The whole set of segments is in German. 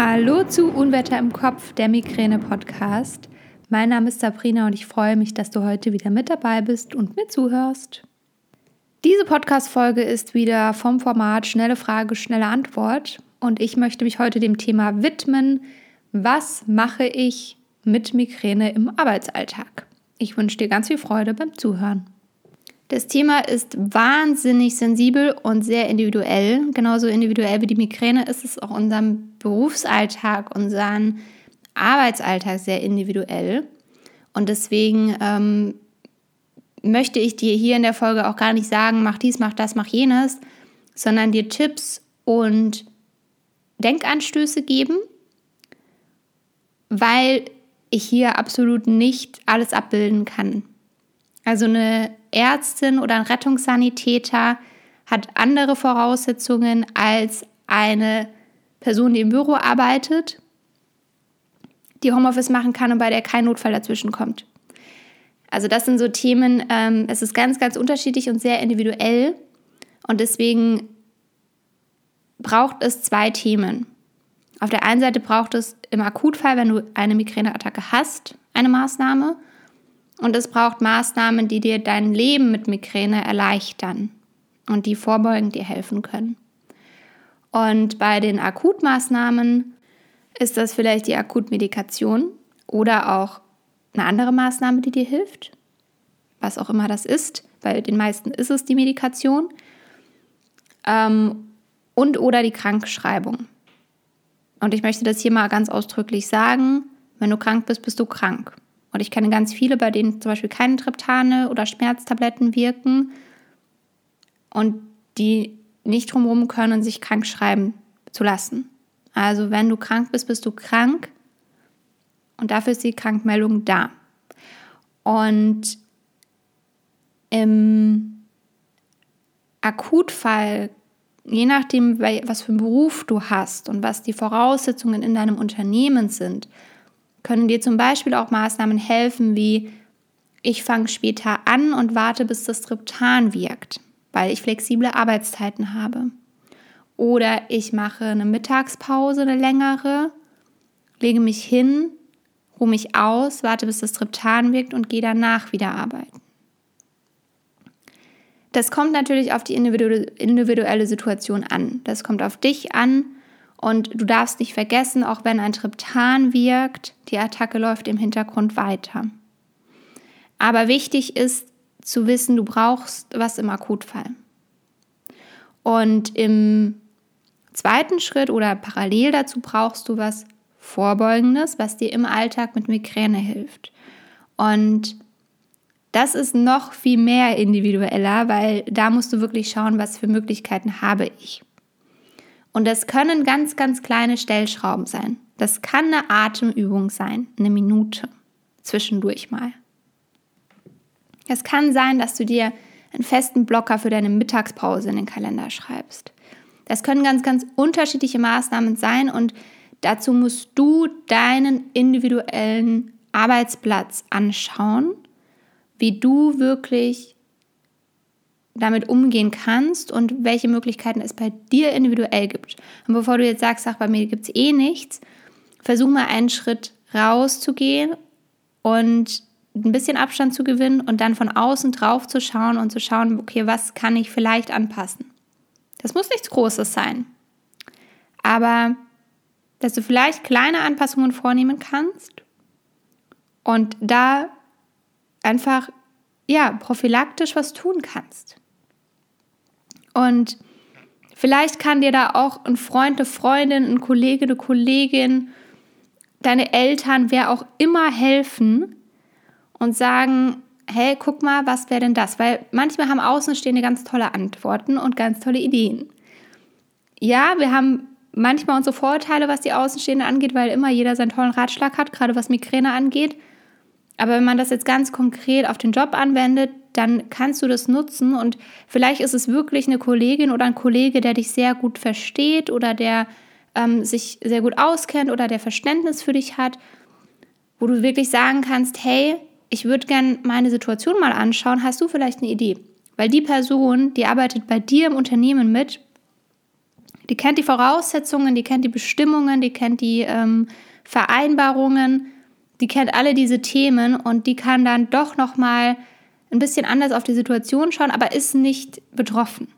Hallo zu Unwetter im Kopf, der Migräne-Podcast. Mein Name ist Sabrina und ich freue mich, dass du heute wieder mit dabei bist und mir zuhörst. Diese Podcast-Folge ist wieder vom Format Schnelle Frage, schnelle Antwort und ich möchte mich heute dem Thema widmen, was mache ich mit Migräne im Arbeitsalltag? Ich wünsche dir ganz viel Freude beim Zuhören. Das Thema ist wahnsinnig sensibel und sehr individuell. Genauso individuell wie die Migräne ist es auch unserem Berufsalltag, unseren Arbeitsalltag sehr individuell. Und deswegen ähm, möchte ich dir hier in der Folge auch gar nicht sagen, mach dies, mach das, mach jenes, sondern dir Tipps und Denkanstöße geben, weil ich hier absolut nicht alles abbilden kann. Also eine Ärztin oder ein Rettungssanitäter hat andere Voraussetzungen als eine Person, die im Büro arbeitet, die Homeoffice machen kann und bei der kein Notfall dazwischen kommt. Also das sind so Themen, ähm, es ist ganz, ganz unterschiedlich und sehr individuell und deswegen braucht es zwei Themen. Auf der einen Seite braucht es im Akutfall, wenn du eine Migräneattacke hast, eine Maßnahme und es braucht Maßnahmen, die dir dein Leben mit Migräne erleichtern und die vorbeugend dir helfen können. Und bei den Akutmaßnahmen ist das vielleicht die Akutmedikation oder auch eine andere Maßnahme, die dir hilft, was auch immer das ist. Bei den meisten ist es die Medikation ähm, und oder die Krankschreibung. Und ich möchte das hier mal ganz ausdrücklich sagen, wenn du krank bist, bist du krank. Und ich kenne ganz viele, bei denen zum Beispiel keine Triptane oder Schmerztabletten wirken und die nicht drumherum können, sich krank schreiben zu lassen. Also wenn du krank bist, bist du krank und dafür ist die Krankmeldung da. Und im Akutfall, je nachdem, was für einen Beruf du hast und was die Voraussetzungen in deinem Unternehmen sind, können dir zum Beispiel auch Maßnahmen helfen, wie ich fange später an und warte, bis das Triptan wirkt, weil ich flexible Arbeitszeiten habe. Oder ich mache eine Mittagspause, eine längere, lege mich hin, ruhe mich aus, warte, bis das Triptan wirkt und gehe danach wieder arbeiten. Das kommt natürlich auf die individuelle Situation an. Das kommt auf dich an und du darfst nicht vergessen, auch wenn ein Triptan wirkt, die Attacke läuft im Hintergrund weiter. Aber wichtig ist zu wissen, du brauchst was im Akutfall. Und im zweiten Schritt oder parallel dazu brauchst du was Vorbeugendes, was dir im Alltag mit Migräne hilft. Und das ist noch viel mehr individueller, weil da musst du wirklich schauen, was für Möglichkeiten habe ich. Und das können ganz, ganz kleine Stellschrauben sein. Das kann eine Atemübung sein, eine Minute zwischendurch mal. Es kann sein, dass du dir einen festen Blocker für deine Mittagspause in den Kalender schreibst. Das können ganz, ganz unterschiedliche Maßnahmen sein und dazu musst du deinen individuellen Arbeitsplatz anschauen, wie du wirklich damit umgehen kannst und welche Möglichkeiten es bei dir individuell gibt. Und bevor du jetzt sagst, ach, bei mir gibt es eh nichts, versuch mal einen Schritt rauszugehen und ein bisschen Abstand zu gewinnen und dann von außen drauf zu schauen und zu schauen, okay, was kann ich vielleicht anpassen. Das muss nichts Großes sein. Aber dass du vielleicht kleine Anpassungen vornehmen kannst und da einfach ja, prophylaktisch was tun kannst. Und vielleicht kann dir da auch ein Freund, eine Freundin, ein Kollege, eine Kollegin, deine Eltern, wer auch immer helfen und sagen, hey, guck mal, was wäre denn das? Weil manchmal haben Außenstehende ganz tolle Antworten und ganz tolle Ideen. Ja, wir haben manchmal unsere Vorurteile, was die Außenstehenden angeht, weil immer jeder seinen tollen Ratschlag hat, gerade was Migräne angeht. Aber wenn man das jetzt ganz konkret auf den Job anwendet, dann kannst du das nutzen und vielleicht ist es wirklich eine Kollegin oder ein Kollege, der dich sehr gut versteht oder der ähm, sich sehr gut auskennt oder der Verständnis für dich hat, wo du wirklich sagen kannst, hey, ich würde gerne meine Situation mal anschauen, hast du vielleicht eine Idee? Weil die Person, die arbeitet bei dir im Unternehmen mit, Die kennt die Voraussetzungen, die kennt die Bestimmungen, die kennt die ähm, Vereinbarungen, die kennt alle diese Themen und die kann dann doch noch mal ein bisschen anders auf die Situation schauen, aber ist nicht betroffen,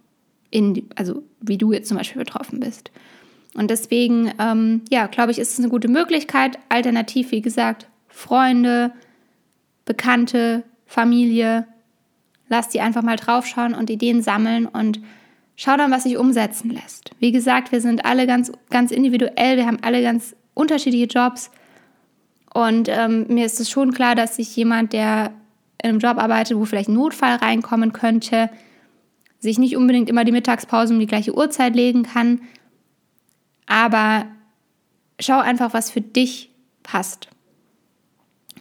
in, also wie du jetzt zum Beispiel betroffen bist. Und deswegen, ähm, ja, glaube ich, ist es eine gute Möglichkeit. Alternativ, wie gesagt, Freunde, Bekannte, Familie, lass die einfach mal draufschauen und Ideen sammeln und schau dann, was sich umsetzen lässt. Wie gesagt, wir sind alle ganz, ganz individuell, wir haben alle ganz unterschiedliche Jobs. Und ähm, mir ist es schon klar, dass sich jemand, der in einem Job arbeitet, wo vielleicht ein Notfall reinkommen könnte, sich nicht unbedingt immer die Mittagspause um die gleiche Uhrzeit legen kann. Aber schau einfach, was für dich passt.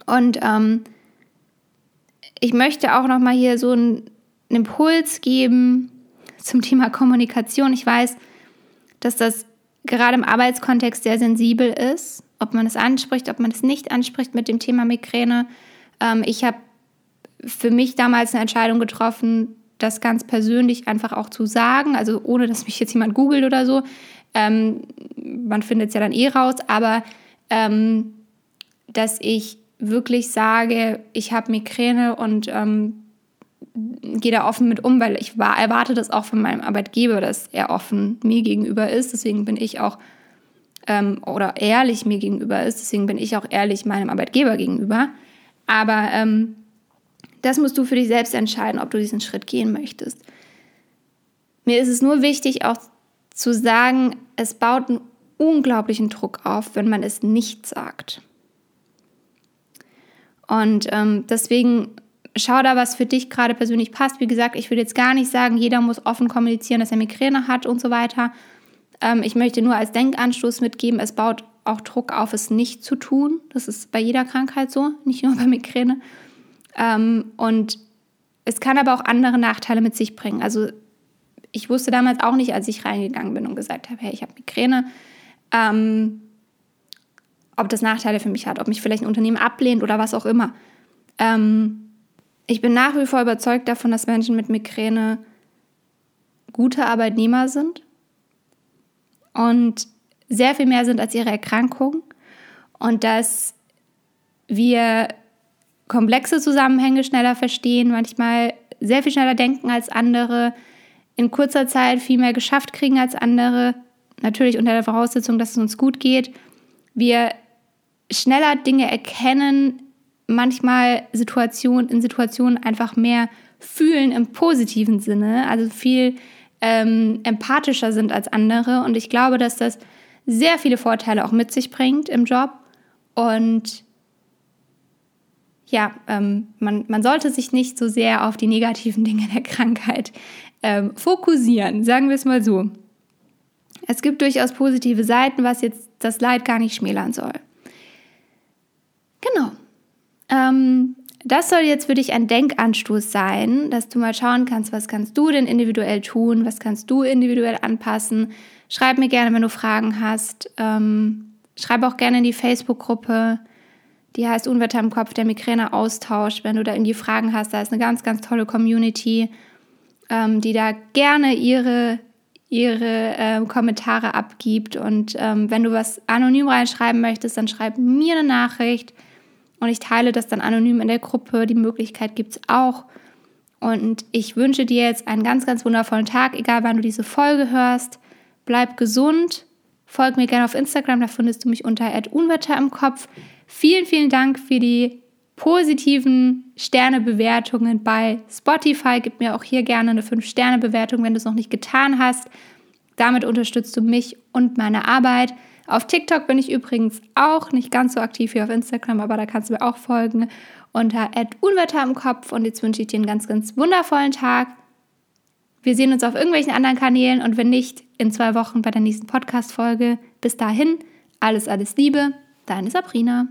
Und ähm, ich möchte auch noch mal hier so einen Impuls geben zum Thema Kommunikation. Ich weiß, dass das gerade im Arbeitskontext sehr sensibel ist, ob man es anspricht, ob man es nicht anspricht mit dem Thema Migräne. Ähm, ich habe für mich damals eine Entscheidung getroffen, das ganz persönlich einfach auch zu sagen, also ohne dass mich jetzt jemand googelt oder so. Ähm, man findet es ja dann eh raus, aber ähm, dass ich wirklich sage, ich habe Migräne und ähm, gehe da offen mit um, weil ich war, erwarte das auch von meinem Arbeitgeber, dass er offen mir gegenüber ist. Deswegen bin ich auch, ähm, oder ehrlich mir gegenüber ist, deswegen bin ich auch ehrlich meinem Arbeitgeber gegenüber. Aber ähm, das musst du für dich selbst entscheiden, ob du diesen Schritt gehen möchtest. Mir ist es nur wichtig, auch zu sagen, es baut einen unglaublichen Druck auf, wenn man es nicht sagt. Und ähm, deswegen schau da, was für dich gerade persönlich passt. Wie gesagt, ich würde jetzt gar nicht sagen, jeder muss offen kommunizieren, dass er Migräne hat und so weiter. Ähm, ich möchte nur als Denkanstoß mitgeben, es baut auch Druck auf, es nicht zu tun. Das ist bei jeder Krankheit so, nicht nur bei Migräne. Ähm, und es kann aber auch andere Nachteile mit sich bringen. Also ich wusste damals auch nicht, als ich reingegangen bin und gesagt habe, hey, ich habe Migräne, ähm, ob das Nachteile für mich hat, ob mich vielleicht ein Unternehmen ablehnt oder was auch immer. Ähm, ich bin nach wie vor überzeugt davon, dass Menschen mit Migräne gute Arbeitnehmer sind und sehr viel mehr sind als ihre Erkrankung und dass wir komplexe Zusammenhänge schneller verstehen, manchmal sehr viel schneller denken als andere, in kurzer Zeit viel mehr geschafft kriegen als andere, natürlich unter der Voraussetzung, dass es uns gut geht. Wir schneller Dinge erkennen, manchmal Situationen in Situationen einfach mehr fühlen im positiven Sinne, also viel ähm, empathischer sind als andere. Und ich glaube, dass das sehr viele Vorteile auch mit sich bringt im Job. Und ja, ähm, man, man sollte sich nicht so sehr auf die negativen Dinge der Krankheit ähm, fokussieren, sagen wir es mal so. Es gibt durchaus positive Seiten, was jetzt das Leid gar nicht schmälern soll. Genau. Ähm, das soll jetzt für dich ein Denkanstoß sein, dass du mal schauen kannst, was kannst du denn individuell tun, was kannst du individuell anpassen. Schreib mir gerne, wenn du Fragen hast. Ähm, schreib auch gerne in die Facebook-Gruppe die heißt Unwetter im Kopf, der Migräne-Austausch. Wenn du da in die Fragen hast, da ist eine ganz, ganz tolle Community, ähm, die da gerne ihre, ihre äh, Kommentare abgibt. Und ähm, wenn du was anonym reinschreiben möchtest, dann schreib mir eine Nachricht und ich teile das dann anonym in der Gruppe. Die Möglichkeit gibt es auch. Und ich wünsche dir jetzt einen ganz, ganz wundervollen Tag, egal wann du diese Folge hörst. Bleib gesund. Folg mir gerne auf Instagram, da findest du mich unter Unwetter im Kopf. Vielen, vielen Dank für die positiven Sternebewertungen bei Spotify. Gib mir auch hier gerne eine 5-Sterne-Bewertung, wenn du es noch nicht getan hast. Damit unterstützt du mich und meine Arbeit. Auf TikTok bin ich übrigens auch nicht ganz so aktiv wie auf Instagram, aber da kannst du mir auch folgen unter Unwetter im Kopf. Und jetzt wünsche ich dir einen ganz, ganz wundervollen Tag. Wir sehen uns auf irgendwelchen anderen Kanälen und wenn nicht, in zwei Wochen bei der nächsten Podcast-Folge. Bis dahin, alles, alles Liebe, deine Sabrina.